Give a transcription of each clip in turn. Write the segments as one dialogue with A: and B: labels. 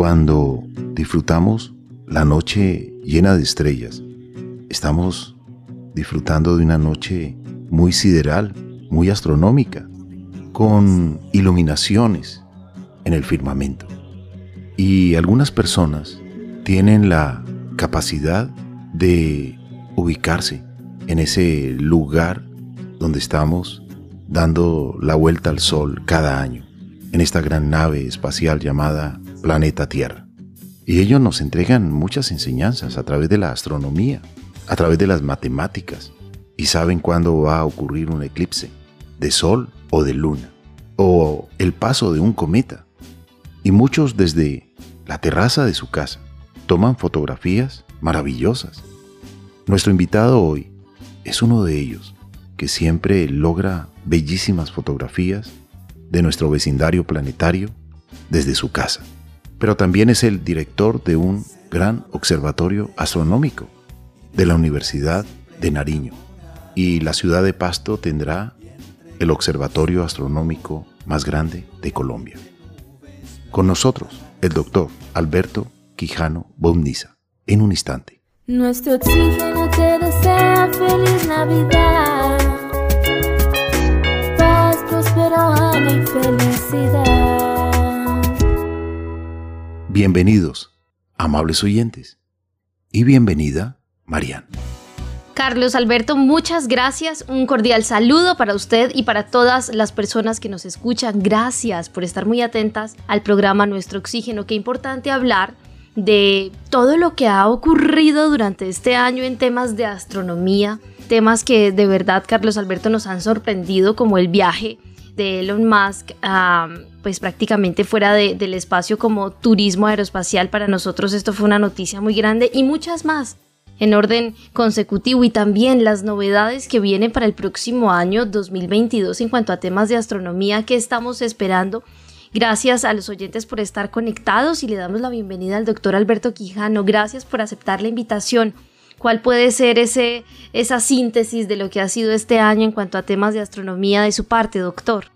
A: Cuando disfrutamos la noche llena de estrellas, estamos disfrutando de una noche muy sideral, muy astronómica, con iluminaciones en el firmamento. Y algunas personas tienen la capacidad de ubicarse en ese lugar donde estamos dando la vuelta al Sol cada año, en esta gran nave espacial llamada Planeta Tierra. Y ellos nos entregan muchas enseñanzas a través de la astronomía, a través de las matemáticas, y saben cuándo va a ocurrir un eclipse, de Sol o de Luna, o el paso de un cometa. Y muchos desde la terraza de su casa toman fotografías maravillosas. Nuestro invitado hoy es uno de ellos, que siempre logra bellísimas fotografías de nuestro vecindario planetario desde su casa. Pero también es el director de un gran observatorio astronómico de la Universidad de Nariño. Y la ciudad de Pasto tendrá el observatorio astronómico más grande de Colombia. Con nosotros, el doctor Alberto Quijano Bomniza. En un instante.
B: Nuestro oxígeno te desea feliz Navidad. Paz, próspero y felicidad.
A: Bienvenidos, amables oyentes. Y bienvenida, Marian.
C: Carlos Alberto, muchas gracias. Un cordial saludo para usted y para todas las personas que nos escuchan. Gracias por estar muy atentas al programa Nuestro Oxígeno. Qué importante hablar de todo lo que ha ocurrido durante este año en temas de astronomía, temas que de verdad Carlos Alberto nos han sorprendido como el viaje de Elon Musk pues prácticamente fuera del espacio como turismo aeroespacial para nosotros esto fue una noticia muy grande y muchas más en orden consecutivo y también las novedades que vienen para el próximo año 2022 en cuanto a temas de astronomía que estamos esperando Gracias a los oyentes por estar conectados y le damos la bienvenida al doctor Alberto Quijano. Gracias por aceptar la invitación. ¿Cuál puede ser ese, esa síntesis de lo que ha sido este año en cuanto a temas de astronomía de su parte, doctor?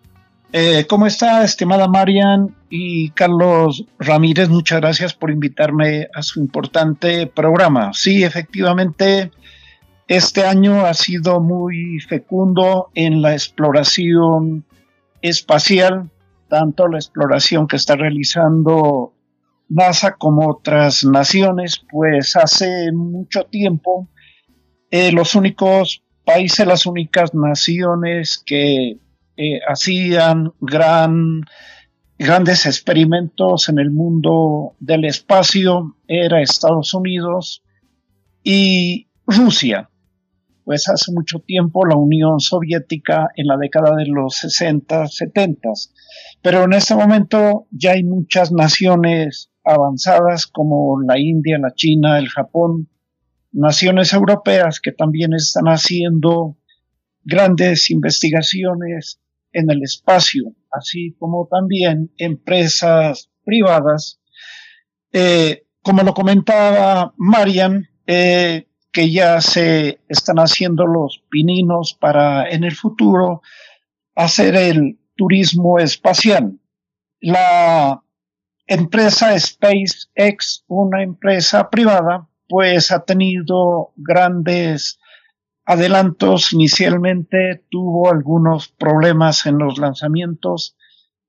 D: Eh, ¿Cómo está, estimada Marian y Carlos Ramírez? Muchas gracias por invitarme a su importante programa. Sí, efectivamente, este año ha sido muy fecundo en la exploración espacial tanto la exploración que está realizando NASA como otras naciones, pues hace mucho tiempo eh, los únicos países, las únicas naciones que eh, hacían gran, grandes experimentos en el mundo del espacio era Estados Unidos y Rusia pues hace mucho tiempo la Unión Soviética en la década de los 60, 70. Pero en este momento ya hay muchas naciones avanzadas como la India, la China, el Japón, naciones europeas que también están haciendo grandes investigaciones en el espacio, así como también empresas privadas. Eh, como lo comentaba Marian, eh, que ya se están haciendo los pininos para en el futuro hacer el turismo espacial. La empresa SpaceX, una empresa privada, pues ha tenido grandes adelantos. Inicialmente tuvo algunos problemas en los lanzamientos,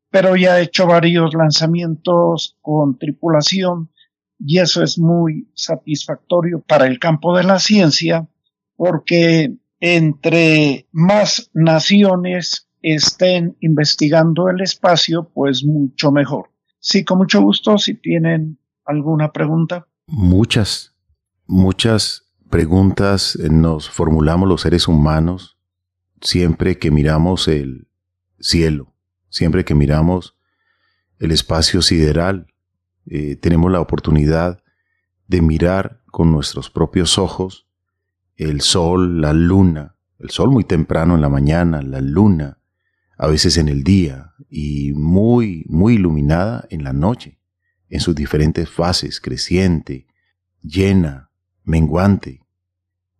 D: pero ya ha hecho varios lanzamientos con tripulación y eso es muy satisfactorio para el campo de la ciencia porque entre más naciones estén investigando el espacio, pues mucho mejor. Sí, con mucho gusto, si tienen alguna pregunta.
A: Muchas, muchas preguntas nos formulamos los seres humanos siempre que miramos el cielo, siempre que miramos el espacio sideral, eh, tenemos la oportunidad de mirar con nuestros propios ojos el sol, la luna, el sol muy temprano en la mañana, la luna a veces en el día y muy, muy iluminada en la noche, en sus diferentes fases, creciente, llena, menguante,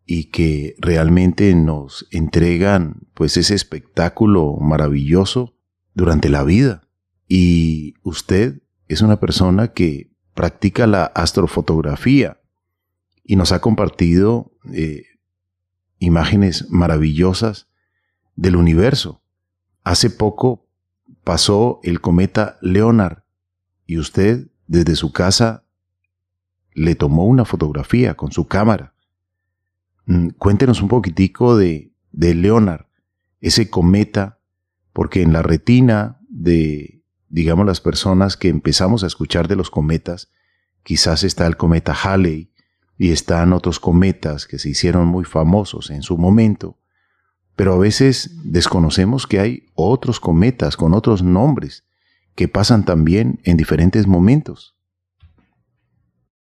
A: y que realmente nos entregan pues ese espectáculo maravilloso durante la vida. Y usted es una persona que practica la astrofotografía y nos ha compartido eh, imágenes maravillosas del universo. Hace poco pasó el cometa Leonard y usted desde su casa le tomó una fotografía con su cámara. Mm, cuéntenos un poquitico de, de Leonard, ese cometa, porque en la retina de, digamos, las personas que empezamos a escuchar de los cometas, quizás está el cometa Halley y están otros cometas que se hicieron muy famosos en su momento, pero a veces desconocemos que hay otros cometas con otros nombres que pasan también en diferentes momentos.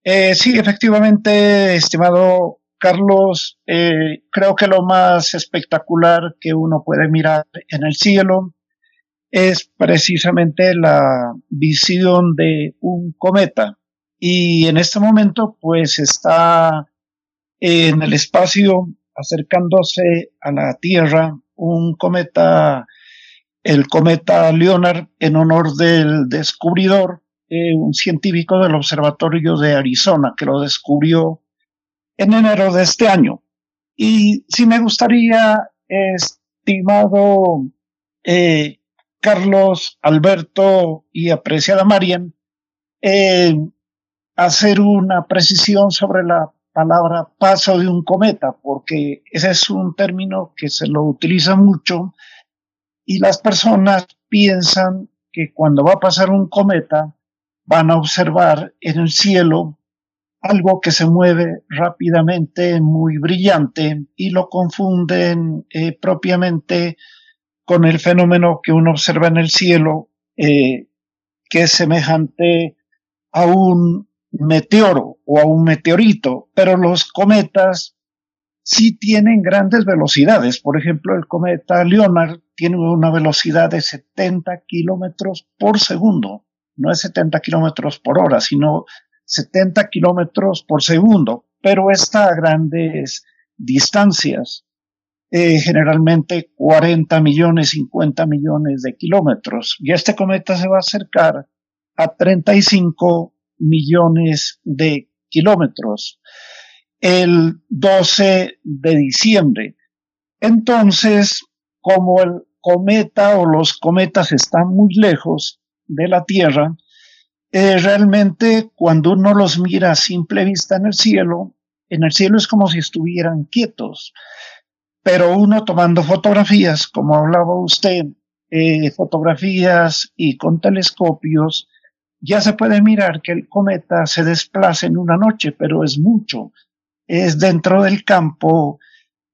D: Eh, sí, efectivamente, estimado Carlos, eh, creo que lo más espectacular que uno puede mirar en el cielo es precisamente la visión de un cometa. Y en este momento, pues está en el espacio acercándose a la Tierra un cometa, el cometa Leonard, en honor del descubridor, eh, un científico del Observatorio de Arizona, que lo descubrió en enero de este año. Y si me gustaría, estimado eh, Carlos, Alberto y apreciada Marian, eh, hacer una precisión sobre la palabra paso de un cometa, porque ese es un término que se lo utiliza mucho y las personas piensan que cuando va a pasar un cometa van a observar en el cielo algo que se mueve rápidamente, muy brillante, y lo confunden eh, propiamente con el fenómeno que uno observa en el cielo, eh, que es semejante a un meteoro o a un meteorito, pero los cometas sí tienen grandes velocidades. Por ejemplo, el cometa Leonard tiene una velocidad de 70 kilómetros por segundo. No es 70 kilómetros por hora, sino 70 kilómetros por segundo. Pero está a grandes distancias, eh, generalmente 40 millones, 50 millones de kilómetros. Y este cometa se va a acercar a 35 millones de kilómetros el 12 de diciembre. Entonces, como el cometa o los cometas están muy lejos de la Tierra, eh, realmente cuando uno los mira a simple vista en el cielo, en el cielo es como si estuvieran quietos, pero uno tomando fotografías, como hablaba usted, eh, fotografías y con telescopios, ya se puede mirar que el cometa se desplaza en una noche, pero es mucho. Es dentro del campo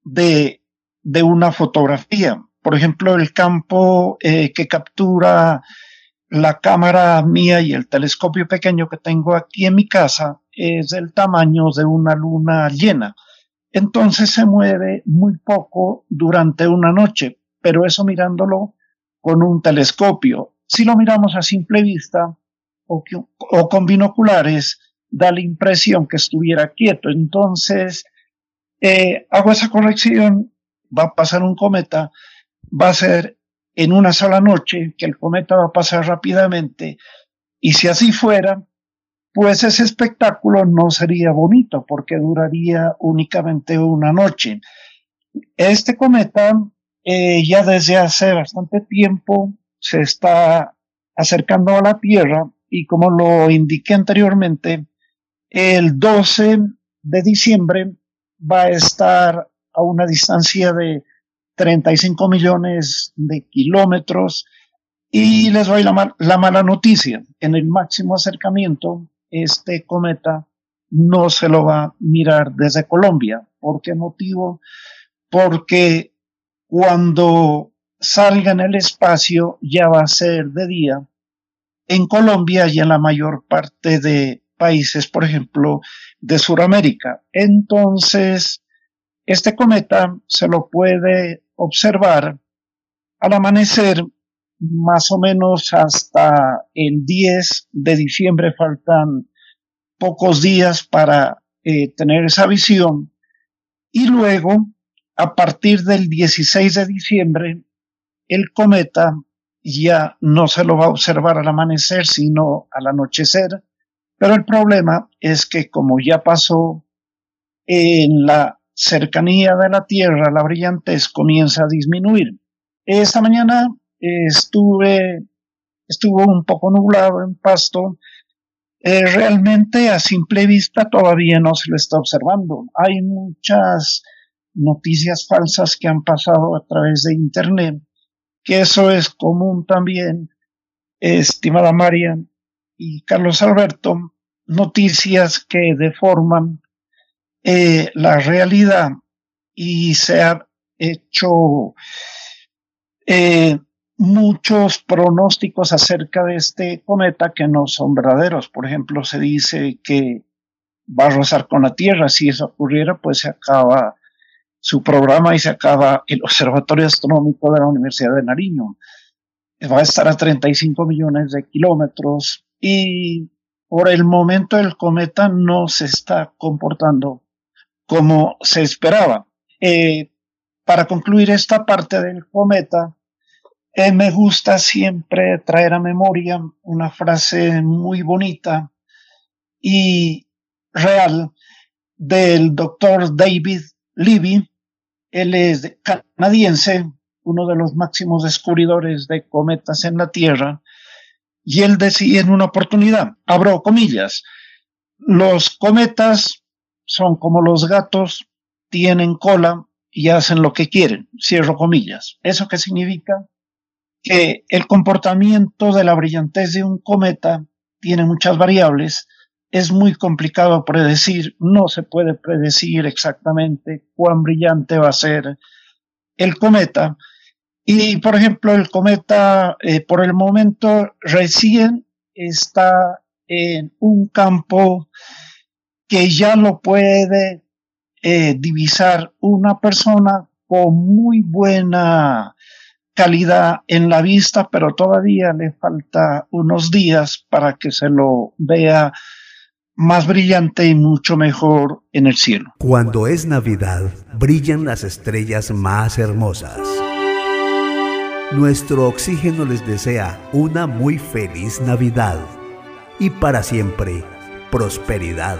D: de, de una fotografía. Por ejemplo, el campo eh, que captura la cámara mía y el telescopio pequeño que tengo aquí en mi casa es del tamaño de una luna llena. Entonces se mueve muy poco durante una noche, pero eso mirándolo con un telescopio. Si lo miramos a simple vista, o, con binoculares da la impresión que estuviera quieto. Entonces, eh, hago esa corrección, va a pasar un cometa, va a ser en una sola noche, que el cometa va a pasar rápidamente, y si así fuera, pues ese espectáculo no sería bonito porque duraría únicamente una noche. Este cometa eh, ya desde hace bastante tiempo se está acercando a la Tierra y como lo indiqué anteriormente, el 12 de diciembre va a estar a una distancia de 35 millones de kilómetros y les doy la, la mala noticia. En el máximo acercamiento, este cometa no se lo va a mirar desde Colombia. ¿Por qué motivo? Porque cuando salga en el espacio ya va a ser de día en Colombia y en la mayor parte de países, por ejemplo, de Sudamérica. Entonces, este cometa se lo puede observar al amanecer más o menos hasta el 10 de diciembre. Faltan pocos días para eh, tener esa visión. Y luego, a partir del 16 de diciembre, el cometa ya no se lo va a observar al amanecer, sino al anochecer, Pero el problema es que como ya pasó en la cercanía de la Tierra, la brillantez comienza a disminuir. Esta mañana estuve, estuvo un poco nublado en Pasto. Eh, realmente a simple vista todavía no se le está observando. Hay muchas noticias falsas que han pasado a través de Internet, que eso es común también, estimada Marian y Carlos Alberto, noticias que deforman eh, la realidad y se han hecho eh, muchos pronósticos acerca de este cometa que no son verdaderos. Por ejemplo, se dice que va a rozar con la Tierra. Si eso ocurriera, pues se acaba su programa y se acaba el Observatorio Astronómico de la Universidad de Nariño. Va a estar a 35 millones de kilómetros y por el momento el cometa no se está comportando como se esperaba. Eh, para concluir esta parte del cometa, eh, me gusta siempre traer a memoria una frase muy bonita y real del doctor David Levy. Él es canadiense, uno de los máximos descubridores de cometas en la Tierra, y él decía en una oportunidad, abro comillas, los cometas son como los gatos, tienen cola y hacen lo que quieren, cierro comillas. ¿Eso qué significa? Que el comportamiento de la brillantez de un cometa tiene muchas variables, es muy complicado predecir, no se puede predecir exactamente cuán brillante va a ser el cometa, y, por ejemplo, el cometa eh, por el momento recién está en un campo que ya lo puede eh, divisar una persona con muy buena calidad en la vista, pero todavía le falta unos días para que se lo vea más brillante y mucho mejor en el cielo.
E: Cuando es Navidad, brillan las estrellas más hermosas. Nuestro oxígeno les desea una muy feliz Navidad y para siempre prosperidad.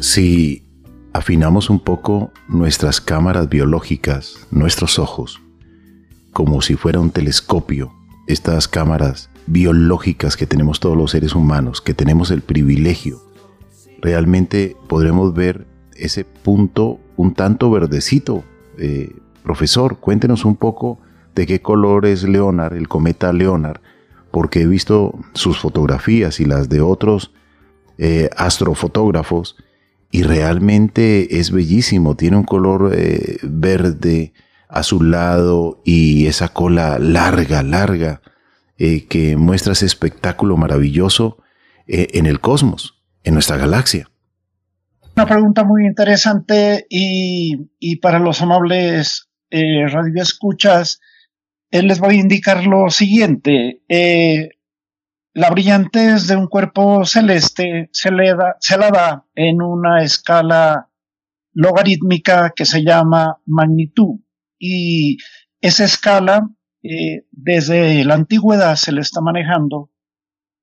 A: Si afinamos un poco nuestras cámaras biológicas, nuestros ojos, como si fuera un telescopio, estas cámaras biológicas que tenemos todos los seres humanos, que tenemos el privilegio, realmente podremos ver ese punto un tanto verdecito, eh, Profesor, cuéntenos un poco de qué color es Leonard, el cometa Leonard, porque he visto sus fotografías y las de otros eh, astrofotógrafos y realmente es bellísimo, tiene un color eh, verde azulado y esa cola larga, larga, eh, que muestra ese espectáculo maravilloso en el cosmos, en nuestra galaxia.
D: Una pregunta muy interesante y, y para los amables eh, radio escuchas, eh, les voy a indicar lo siguiente. Eh, la brillantez de un cuerpo celeste se, le da, se la da en una escala logarítmica que se llama magnitud. Y esa escala, desde la antigüedad se le está manejando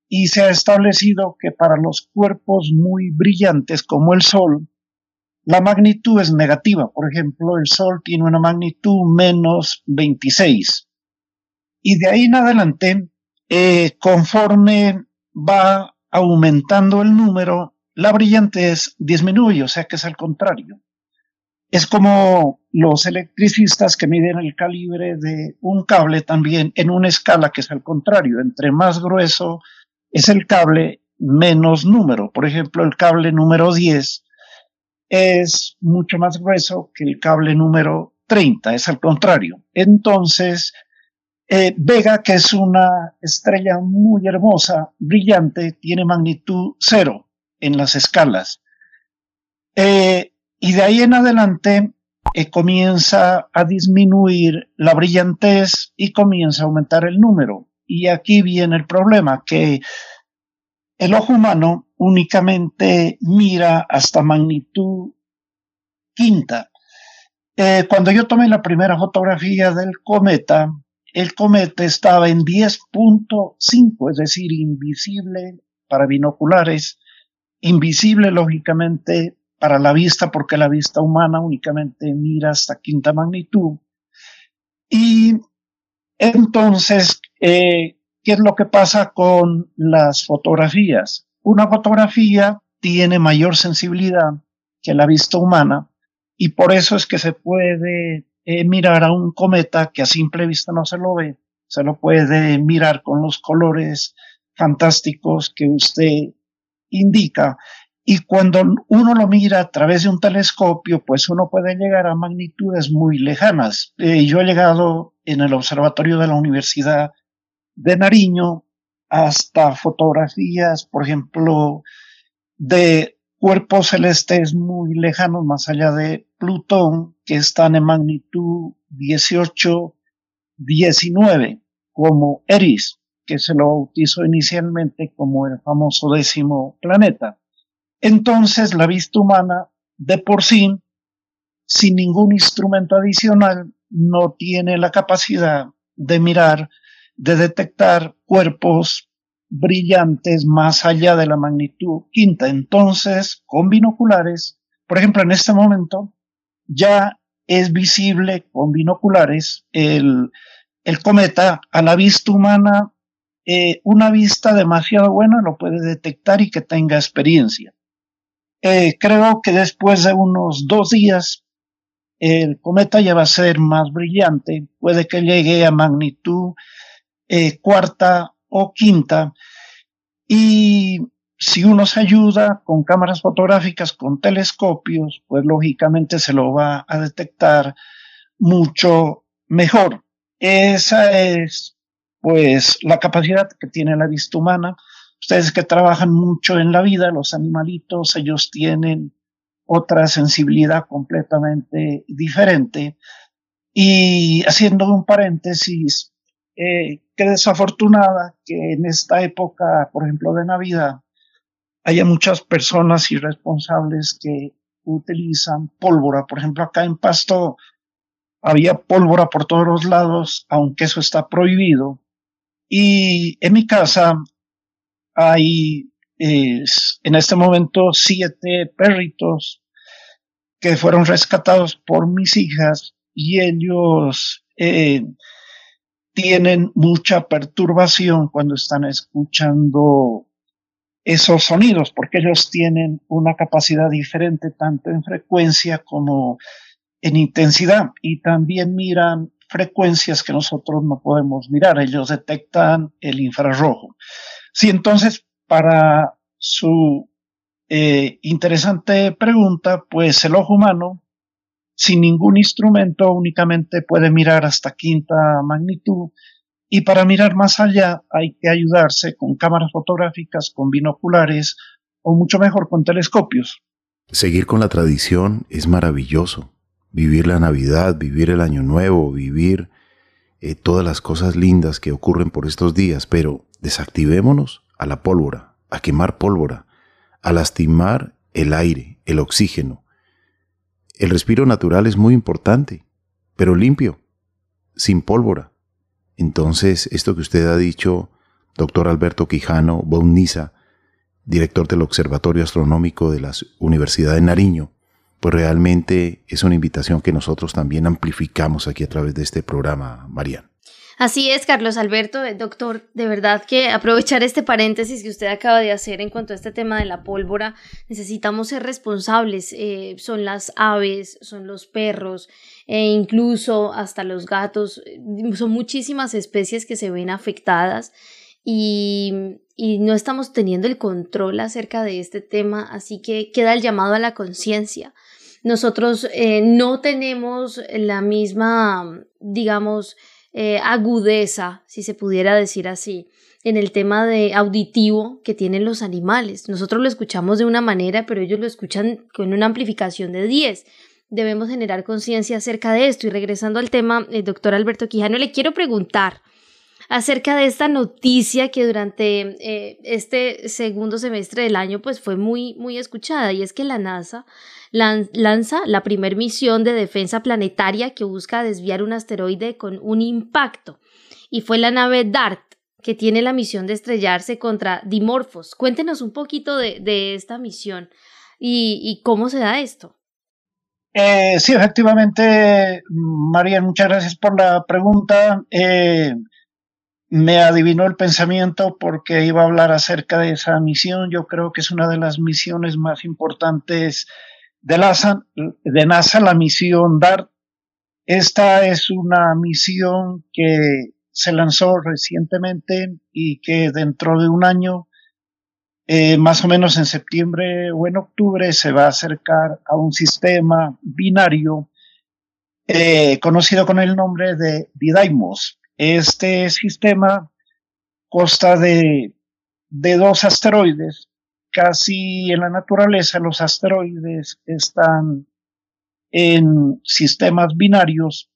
D: y se ha establecido que para los cuerpos muy brillantes como el Sol, la magnitud es negativa. Por ejemplo, el Sol tiene una magnitud menos 26. Y de ahí en adelante, eh, conforme va aumentando el número, la brillantez disminuye, o sea que es al contrario. Es como los electricistas que miden el calibre de un cable también en una escala que es al contrario. Entre más grueso es el cable, menos número. Por ejemplo, el cable número 10 es mucho más grueso que el cable número 30, es al contrario. Entonces, eh, Vega, que es una estrella muy hermosa, brillante, tiene magnitud cero en las escalas. Eh, y de ahí en adelante eh, comienza a disminuir la brillantez y comienza a aumentar el número. Y aquí viene el problema, que el ojo humano únicamente mira hasta magnitud quinta. Eh, cuando yo tomé la primera fotografía del cometa, el cometa estaba en 10.5, es decir, invisible para binoculares, invisible lógicamente para la vista porque la vista humana únicamente mira hasta quinta magnitud. Y entonces, eh, ¿qué es lo que pasa con las fotografías? Una fotografía tiene mayor sensibilidad que la vista humana y por eso es que se puede eh, mirar a un cometa que a simple vista no se lo ve, se lo puede mirar con los colores fantásticos que usted indica y cuando uno lo mira a través de un telescopio, pues uno puede llegar a magnitudes muy lejanas. Eh, yo he llegado en el observatorio de la Universidad de Nariño hasta fotografías, por ejemplo, de cuerpos celestes muy lejanos, más allá de Plutón, que están en magnitud 18, 19, como Eris, que se lo bautizó inicialmente como el famoso décimo planeta. Entonces la vista humana de por sí, sin ningún instrumento adicional, no tiene la capacidad de mirar, de detectar cuerpos brillantes más allá de la magnitud quinta. Entonces, con binoculares, por ejemplo, en este momento, ya es visible con binoculares el, cometa a la vista humana. Eh, una vista demasiado buena lo puede detectar y que tenga experiencia. Eh, creo que después de unos dos días el cometa ya va a ser más brillante, puede que llegue a magnitud eh, cuarta o quinta. Y si uno se ayuda con cámaras fotográficas, con telescopios, pues lógicamente se lo va a detectar mucho mejor. Esa es pues la capacidad que tiene la vista humana Ustedes que trabajan mucho en la vida, los animalitos, ellos tienen otra sensibilidad completamente diferente. Y haciendo un paréntesis, eh, qué desafortunada que en esta época, por ejemplo, de Navidad, haya muchas personas irresponsables que utilizan pólvora. Por ejemplo, acá en Pasto había pólvora por todos los lados, aunque eso está prohibido. Y en mi casa hay en este momento siete perritos que fueron rescatados por mis hijas y ellos eh, tienen mucha perturbación cuando están escuchando esos sonidos, porque ellos tienen una capacidad diferente tanto en frecuencia como en intensidad y también miran frecuencias que nosotros no podemos mirar. Ellos detectan el infrarrojo. Sí, entonces, para su eh, interesante pregunta, pues el ojo humano, sin ningún instrumento, únicamente puede mirar hasta quinta magnitud. Y para mirar más allá hay que ayudarse con cámaras fotográficas, con binoculares o mucho mejor con telescopios.
A: Seguir con la tradición es maravilloso. Vivir la Navidad, vivir el Año Nuevo, vivir eh, todas las cosas lindas que ocurren por estos días, pero desactivémonos a la pólvora, a quemar pólvora, a lastimar el aire, el oxígeno. El respiro natural es muy importante, pero limpio, sin pólvora. Entonces, esto que usted ha dicho, doctor Alberto Quijano Bauniza, director del Observatorio Astronómico de la Universidad de Nariño, pues realmente es una invitación que nosotros también amplificamos aquí a través de este programa, Marian.
C: Así es, Carlos Alberto, eh, doctor, de verdad que aprovechar este paréntesis que usted acaba de hacer en cuanto a este tema de la pólvora, necesitamos ser responsables, eh, son las aves, son los perros, e incluso hasta los gatos, eh, son muchísimas especies que se ven afectadas y no estamos teniendo el control acerca de este tema, así que queda el llamado a la conciencia. Nosotros no tenemos la misma, digamos, eh, agudeza, si se pudiera decir así, en el tema de auditivo que tienen los animales. Nosotros lo escuchamos de una manera, pero ellos lo escuchan con una amplificación de 10. Debemos generar conciencia acerca de esto. Y regresando al tema, el doctor Alberto Quijano, le quiero preguntar acerca de esta noticia que durante eh, este segundo semestre del año pues fue muy, muy escuchada y es que la NASA lanza la primer misión de defensa planetaria que busca desviar un asteroide con un impacto y fue la nave DART que tiene la misión de estrellarse contra Dimorphos. Cuéntenos un poquito de, esta misión y, cómo se da esto.
D: Eh, sí, efectivamente, María, muchas gracias por la pregunta. Eh, me adivinó el pensamiento porque iba a hablar acerca de esa misión. Yo creo que es una de las misiones más importantes de NASA, de NASA la misión DART. Esta es una misión que se lanzó recientemente y que dentro de un año, eh, más o menos en septiembre o en octubre, se va a acercar a un sistema binario eh, conocido con el nombre de Didymos. Este sistema consta de, de dos asteroides. Casi en la naturaleza los asteroides están en sistemas binarios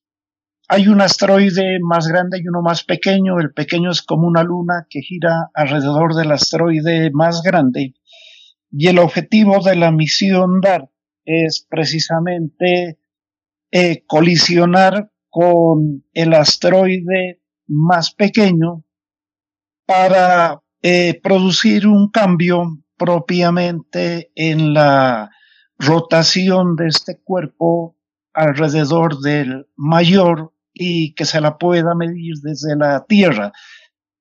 D: hay un asteroide más grande y uno más pequeño. El pequeño es como una luna que gira alrededor del asteroide más grande. Y el objetivo de la misión DART es precisamente eh, colisionar con el asteroide más pequeño para eh, producir un cambio propiamente en la rotación de este cuerpo alrededor del mayor y que se la pueda medir desde la Tierra.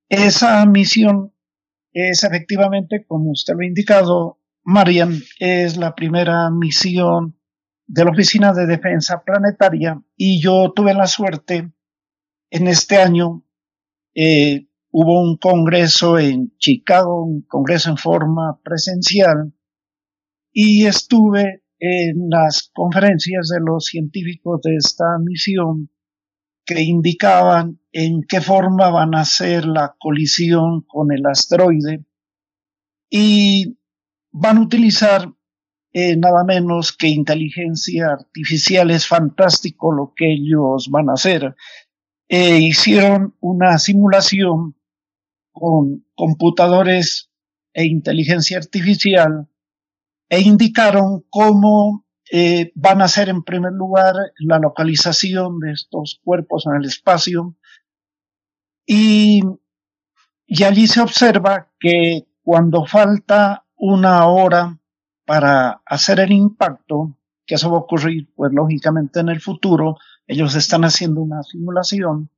D: Esa misión es efectivamente, como usted lo ha indicado, Marian, es la primera misión de la Oficina de Defensa Planetaria y yo tuve la suerte en este año, eh, hubo un congreso en Chicago, un congreso en forma presencial y estuve en las conferencias de los científicos de esta misión que indicaban en qué forma van a hacer la colisión con el asteroide y van a utilizar eh, nada menos que inteligencia artificial. Es fantástico lo que ellos van a hacer. Eh, hicieron una simulación con computadores e inteligencia artificial e indicaron cómo eh, van a ser en primer lugar la localización de estos cuerpos en el espacio. Y, y allí se observa que cuando falta una hora para hacer el impacto, que eso va a ocurrir pues lógicamente en el futuro, ellos están haciendo una simulación,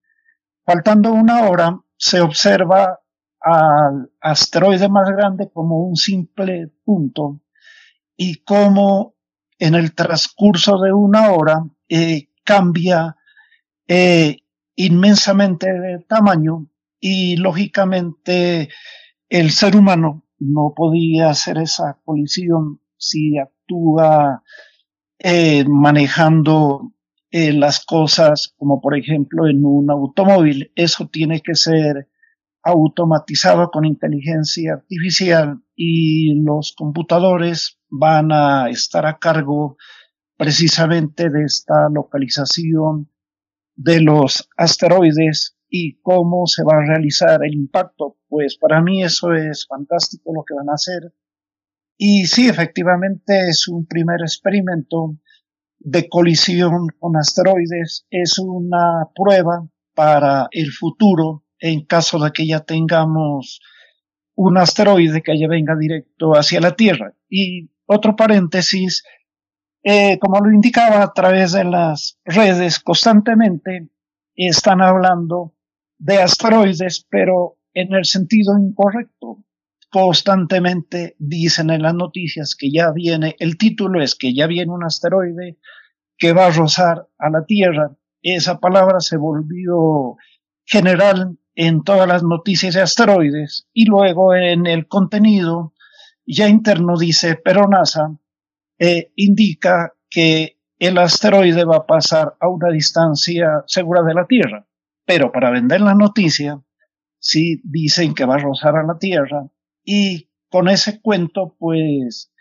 D: faltando una hora se observa al asteroide más grande como un simple punto y cómo en el transcurso de una hora eh, cambia eh, inmensamente de tamaño y lógicamente el ser humano no podía hacer esa colisión si actúa eh, manejando las cosas como por ejemplo en un automóvil. Eso tiene que ser automatizado con inteligencia artificial y los computadores van a estar a cargo precisamente de esta localización de los asteroides y cómo se va a realizar el impacto. Pues para mí eso es fantástico lo que van a hacer. Y sí, efectivamente es un primer experimento de colisión con asteroides. Es una prueba para el futuro en caso de que ya tengamos un asteroide que ya venga directo hacia la Tierra. Y otro paréntesis, eh, como lo indicaba a través de las redes, constantemente están hablando de asteroides, pero en el sentido incorrecto. Constantemente dicen en las noticias que ya viene, el título es que ya viene un asteroide que va a rozar a la Tierra. Esa palabra se volvió general en todas las noticias de asteroides y luego en el contenido ya interno dice, pero NASA eh, indica que el asteroide va a pasar a una distancia segura de la Tierra. Pero para vender la noticia, sí dicen que va a rozar a la Tierra y con ese cuento, pues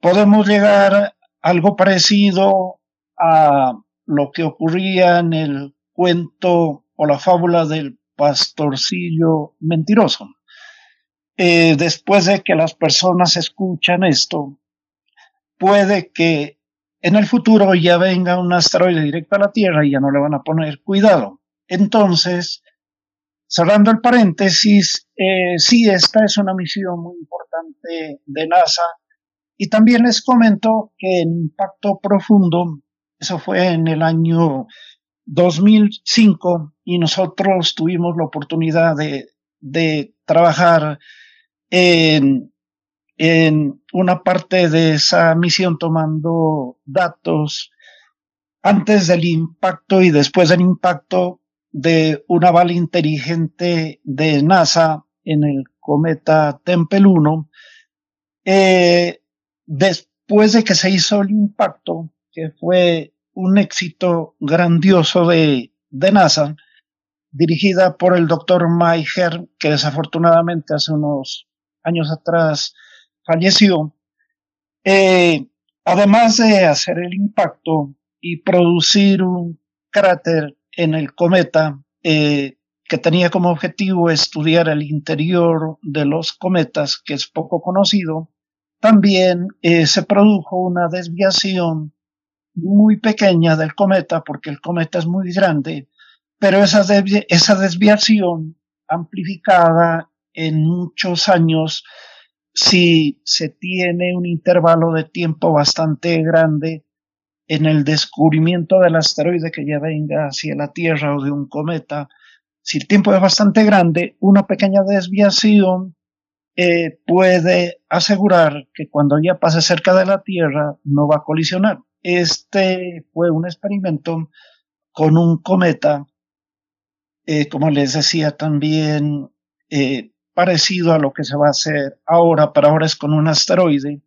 D: podemos llegar algo parecido a lo que ocurría en el cuento o la fábula del pastorcillo mentiroso. Eh, después de que las personas escuchan esto, puede que en el futuro ya venga un asteroide directo a la Tierra y ya no le van a poner cuidado. Entonces, cerrando el paréntesis, eh, sí, esta es una misión muy importante de NASA. Y también les comento que en Impacto Profundo, eso fue en el año 2005, y nosotros tuvimos la oportunidad de, de trabajar en, en una parte de esa misión tomando datos antes del impacto y después del impacto de una bala inteligente de NASA en el cometa Tempel 1. Eh, después de que se hizo el impacto, que fue un éxito grandioso de, de NASA, dirigida por el doctor Maiher, que desafortunadamente hace unos años atrás falleció. Eh, además de hacer el impacto y producir un cráter en el cometa eh, que tenía como objetivo estudiar el interior de los cometas, que es poco conocido, también eh, se produjo una desviación muy pequeña del cometa, porque el cometa es muy grande, pero esa, esa desviación amplificada en muchos años, si se tiene un intervalo de tiempo bastante grande en el descubrimiento del asteroide que ya venga hacia la Tierra o de un cometa, si el tiempo es bastante grande, una pequeña desviación eh, puede asegurar que cuando ya pase cerca de la Tierra no va a colisionar. Este fue un experimento con un cometa, eh, como les decía también, eh, parecido a lo que se va a hacer ahora, pero ahora es con un asteroide.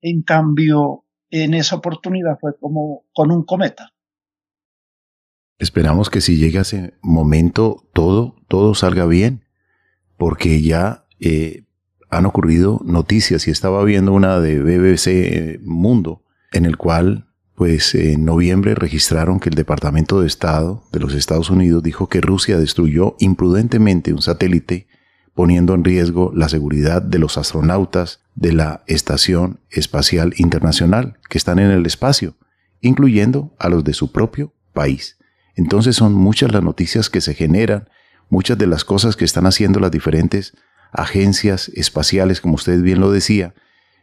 D: En cambio, en esa oportunidad fue como con un cometa.
A: Esperamos que si llega ese momento todo, todo salga bien, porque ya eh, han ocurrido noticias y estaba viendo una de BBC Mundo, en el cual, pues en noviembre registraron que el Departamento de Estado de los Estados Unidos dijo que Rusia destruyó imprudentemente un satélite poniendo en riesgo la seguridad de los astronautas de la Estación Espacial Internacional que están en el espacio, incluyendo a los de su propio país. Entonces son muchas las noticias que se generan, muchas de las cosas que están haciendo las diferentes agencias espaciales, como usted bien lo decía,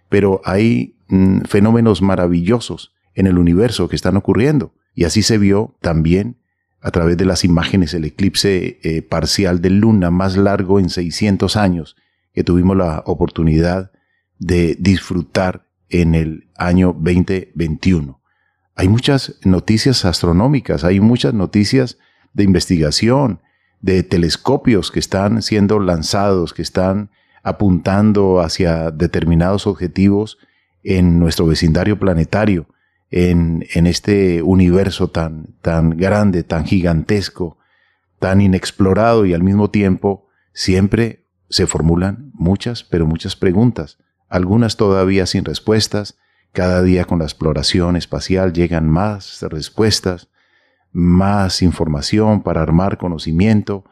A: pero hay mm, fenómenos maravillosos en el universo que están ocurriendo. Y así se vio también a través de las imágenes el eclipse eh, parcial de luna más largo en 600 años que tuvimos la oportunidad de disfrutar en el año 2021. Hay muchas noticias astronómicas, hay muchas noticias de investigación, de telescopios que están siendo lanzados, que están apuntando hacia determinados objetivos en nuestro vecindario planetario en, este universo tan, tan grande, tan gigantesco, tan inexplorado y al mismo tiempo siempre se formulan muchas, pero muchas preguntas, algunas todavía sin respuestas, cada día con la exploración espacial llegan más respuestas, más información para armar conocimiento,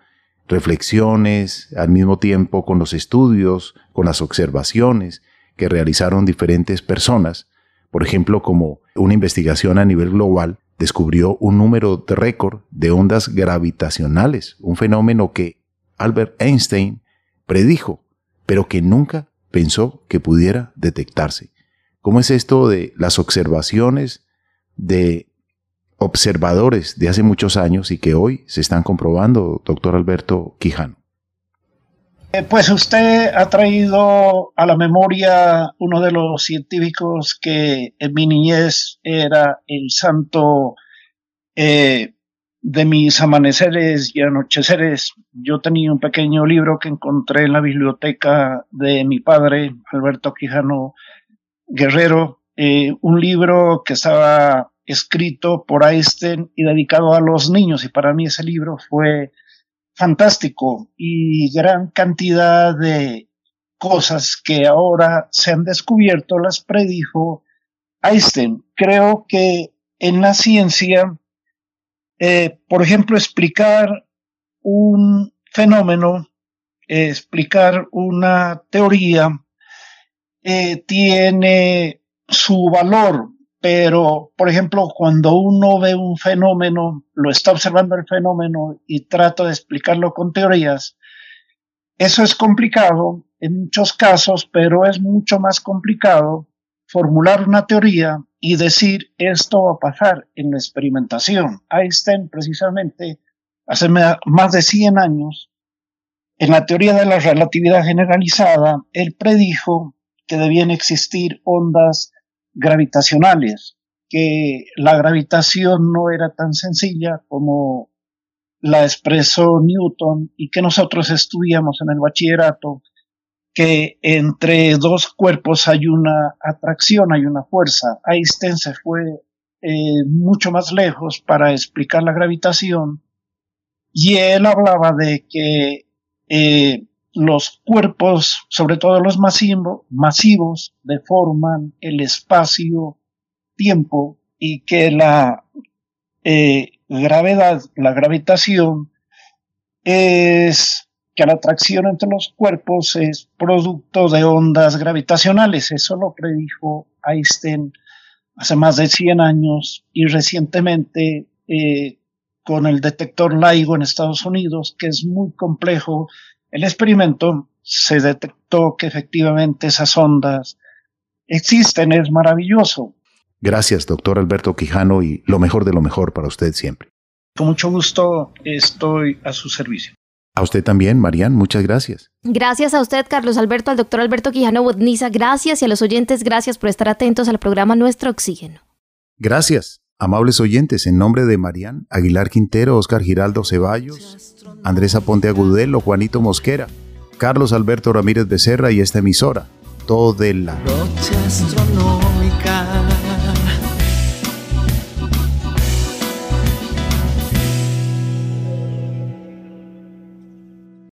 A: reflexiones, al mismo tiempo con los estudios, con las observaciones que realizaron diferentes personas por ejemplo, como una investigación a nivel global descubrió un número de récord de ondas gravitacionales, un fenómeno que Albert Einstein predijo, pero que nunca pensó que pudiera detectarse. ¿Cómo es esto de las observaciones de observadores de hace muchos años y que hoy se están comprobando, doctor Alberto Quijano?
D: Eh, pues usted ha traído a la memoria uno de los científicos que en mi niñez era el santo eh, de mis amaneceres y anocheceres. Yo tenía un pequeño libro que encontré en la biblioteca de mi padre, Alberto Quijano Guerrero, eh, un libro que estaba escrito por Einstein y dedicado a los niños, y para mí ese libro fue fantástico y gran cantidad de cosas que ahora se han descubierto las predijo Einstein. Creo que en la ciencia, eh, por ejemplo, explicar un fenómeno, explicar una teoría, eh, tiene su valor pero, por ejemplo, cuando uno ve un fenómeno, lo está observando el fenómeno y trata de explicarlo con teorías, eso es complicado en muchos casos, pero es mucho más complicado formular una teoría y decir esto va a pasar en la experimentación. Einstein precisamente hace más de 100 años, en la teoría de la relatividad generalizada, él predijo que debían existir ondas gravitacionales, que la gravitación no era tan sencilla como la expresó Newton y que nosotros estudiamos en el bachillerato, que entre dos cuerpos hay una atracción, hay una fuerza. Einstein se fue eh, mucho más lejos para explicar la gravitación y él hablaba de que eh, los cuerpos, sobre todo los masivos, deforman el espacio-tiempo y que la eh, gravedad, la gravitación, es que la atracción entre los cuerpos es producto de ondas gravitacionales. Eso lo predijo Einstein hace más de 100 años y recientemente eh, con el detector LIGO en Estados Unidos, que es muy complejo el experimento se detectó que efectivamente esas ondas existen, es maravilloso.
A: Gracias, doctor Alberto Quijano, y lo mejor de lo mejor para usted siempre.
D: Con mucho gusto estoy a su servicio.
A: A usted también, Marian, muchas gracias.
C: Gracias a usted, Carlos Alberto, al doctor Alberto Quijano Bodniza, gracias y a los oyentes, gracias por estar atentos al programa Nuestro Oxígeno.
A: Gracias, amables oyentes, en nombre de Marian, Aguilar Quintero, Oscar Giraldo Ceballos, Andrés Aponte Agudelo, Juanito Mosquera, Carlos Alberto Ramírez Becerra y esta emisora, todo